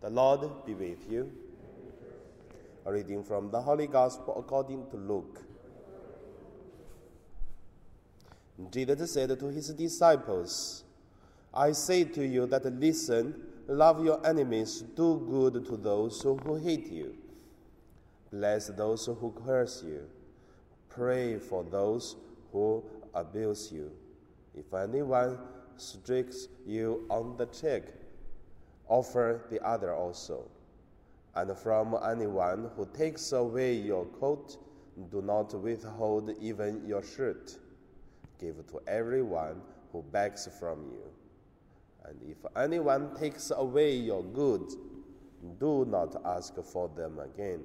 The Lord be with you. A reading from the Holy Gospel according to Luke. Jesus said to his disciples, I say to you that listen, love your enemies, do good to those who hate you, bless those who curse you, pray for those who abuse you. If anyone strikes you on the cheek, offer the other also. And from anyone who takes away your coat, do not withhold even your shirt. Give to everyone who begs from you. And if anyone takes away your goods, do not ask for them again.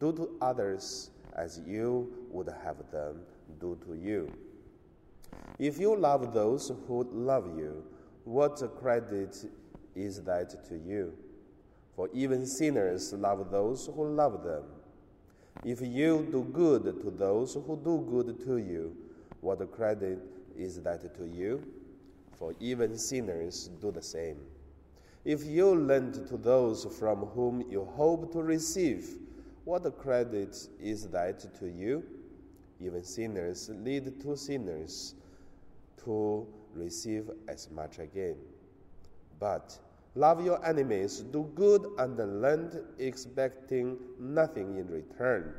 Do to others as you would have them do to you. If you love those who love you, what credit is that to you? For even sinners love those who love them. If you do good to those who do good to you, what credit is that to you? For even sinners do the same. If you lend to those from whom you hope to receive, what credit is that to you? Even sinners lead to sinners to receive as much again. But love your enemies, do good and lend, expecting nothing in return.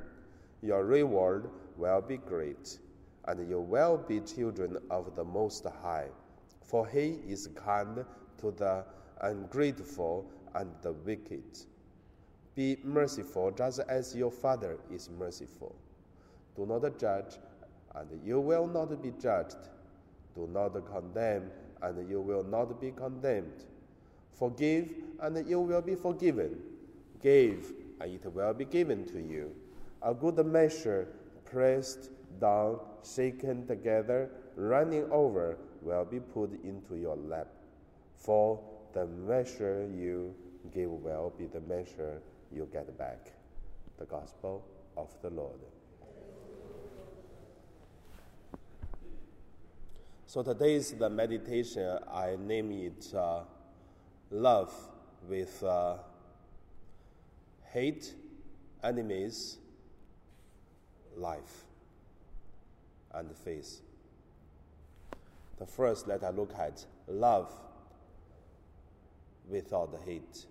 Your reward will be great, and you will be children of the Most High. For he is kind to the ungrateful and the wicked. Be merciful just as your Father is merciful. Do not judge, and you will not be judged. Do not condemn, and you will not be condemned. Forgive, and you will be forgiven. Give, and it will be given to you. A good measure, pressed down, shaken together, running over, will be put into your lap. For the measure you give will be the measure you get back. The Gospel of the Lord. So today's the meditation. I name it uh, "Love with uh, Hate, Enemies, Life, and Faith." The first, let us look at love without hate.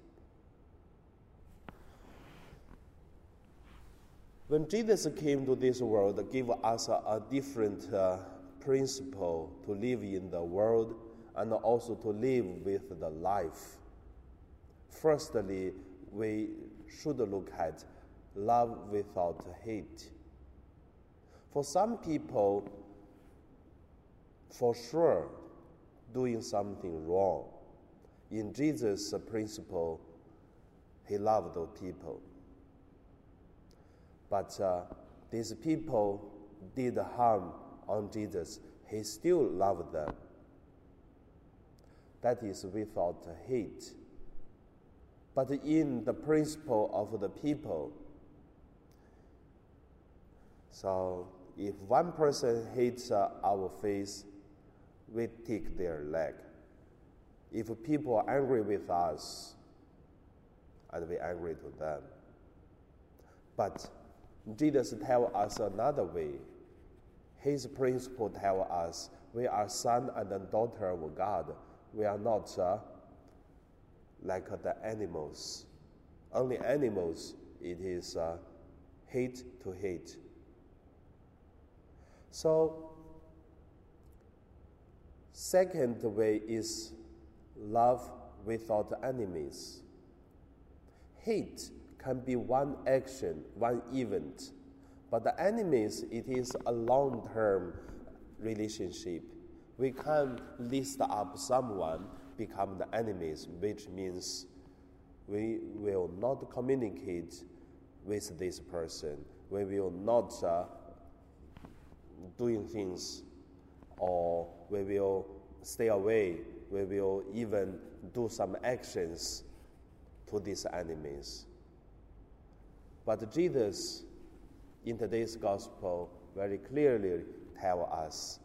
When Jesus came to this world, gave us a, a different uh, principle to live in the world and also to live with the life. Firstly, we should look at love without hate. For some people, for sure, doing something wrong. In Jesus' principle, he loved those people. But uh, these people did harm on Jesus, he still loved them. That is without hate. But in the principle of the people, so if one person hates our face, we take their leg. If people are angry with us, and we angry to them. But Jesus tell us another way his principle tell us we are son and daughter of God. We are not uh, like the animals. Only animals, it is uh, hate to hate. So, second way is love without enemies. Hate can be one action, one event but the enemies, it is a long term relationship. We can list up someone become the enemies, which means we will not communicate with this person. We will not uh, doing things, or we will stay away. We will even do some actions to these enemies. But Jesus in today's gospel very clearly tell us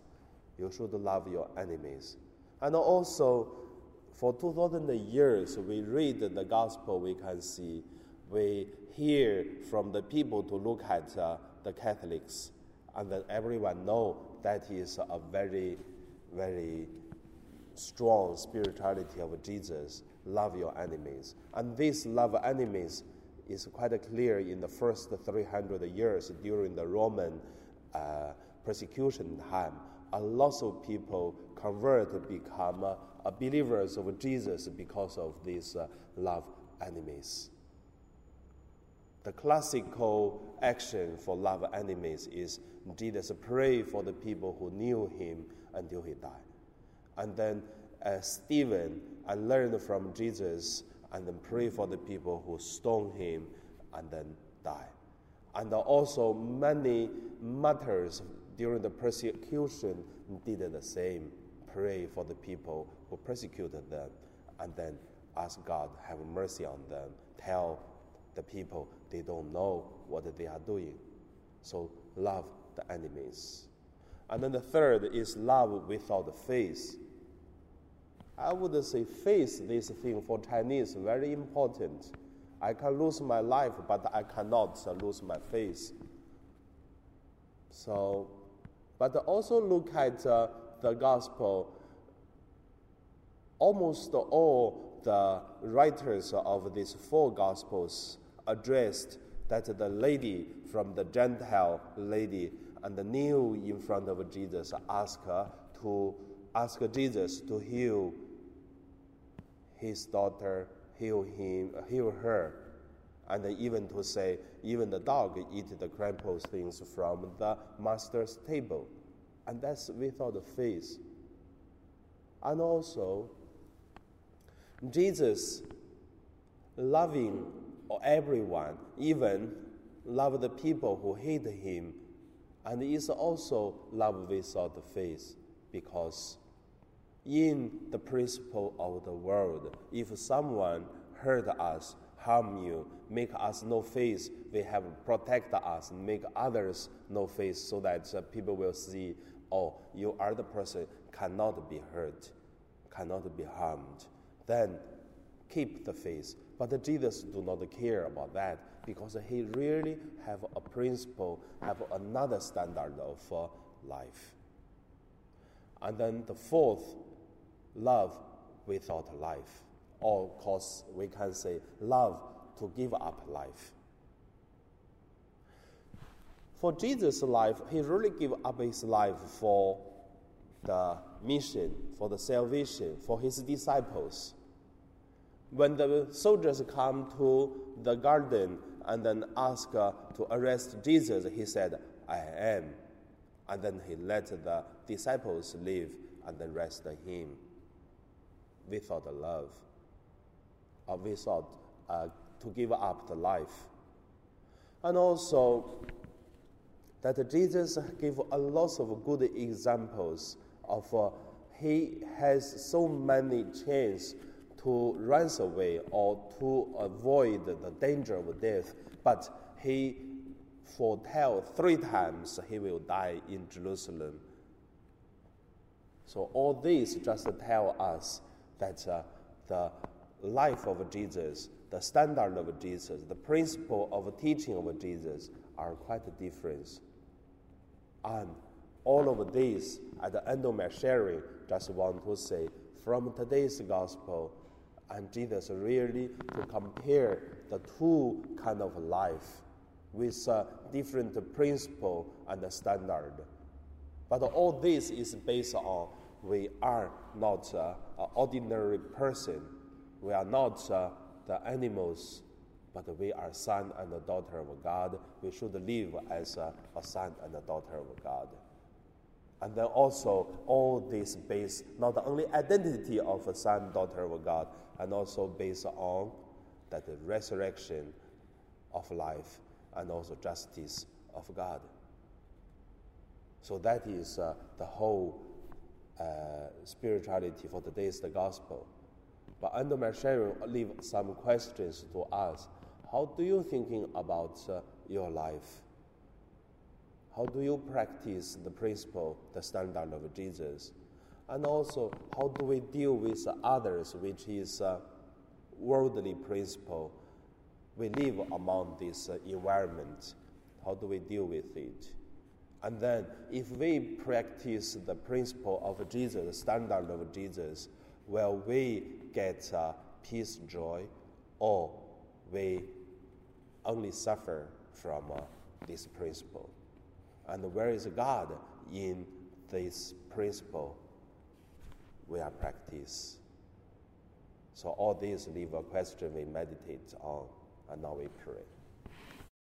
you should love your enemies. And also, For 2000 years, we read the gospel, we can see, we hear from the people to look at uh, the Catholics, and then everyone know that is a very, very strong spirituality of Jesus. Love your enemies. And this love enemies is quite clear in the first 300 years during the Roman uh, persecution time. A lot of people convert, become uh, believers of Jesus because of these uh, love enemies. The classical action for love enemies is Jesus pray for the people who knew him until he died. And then uh, Stephen and learned from Jesus and then pray for the people who stoned him and then die. And also many martyrs during the persecution did the same. Pray for the people who persecuted them and then ask God have mercy on them. Tell the people they don't know what they are doing. So love the enemies. And then the third is love without faith. I would say face this thing for Chinese very important. I can lose my life, but I cannot lose my faith. So, but also look at uh, the gospel. Almost all the writers of these four gospels addressed that the lady from the Gentile lady and the kneel in front of Jesus, ask her to ask Jesus to heal his daughter, heal him, heal her, and even to say, even the dog eat the crumpled things from the master's table, and that's without faith. And also, Jesus loving everyone, even love the people who hate him, and is also love without faith, because in the principle of the world. If someone hurt us, harm you, make us no face, we have protect us, make others no face, so that uh, people will see, oh, you are the person cannot be hurt, cannot be harmed. Then keep the faith. But Jesus do not care about that because he really have a principle, have another standard of uh, life. And then the fourth love without life. Or, of course, we can say love to give up life. For Jesus' life, he really gave up his life for the mission, for the salvation, for his disciples. When the soldiers come to the garden and then ask uh, to arrest Jesus, he said, I am. And then he let the disciples leave and then arrest him without love, or without uh, to give up the life. And also, that Jesus gave a lot of good examples of uh, he has so many chances to run away or to avoid the danger of death, but he foretell three times he will die in Jerusalem. So all this just tell us that uh, the life of Jesus, the standard of Jesus, the principle of teaching of Jesus are quite different. And all of this, at the end of my sharing, just want to say from today's gospel, and Jesus really to compare the two kind of life with different principle and standard. But all this is based on we are not uh, an ordinary person. We are not uh, the animals, but we are son and daughter of God. We should live as a, a son and a daughter of God. And then also all this based not only identity of a son, daughter of God, and also based on that the resurrection of life and also justice of God. So that is uh, the whole uh, spirituality for today is the gospel. But under my sharing, leave some questions to us. How do you thinking about uh, your life? How do you practice the principle, the standard of Jesus? And also, how do we deal with others, which is a worldly principle? We live among this environment. How do we deal with it? And then, if we practice the principle of Jesus, the standard of Jesus, will we get uh, peace, joy, or we only suffer from uh, this principle? And where is God in this principle we are practice? So all these leave a question we meditate on, and now we pray.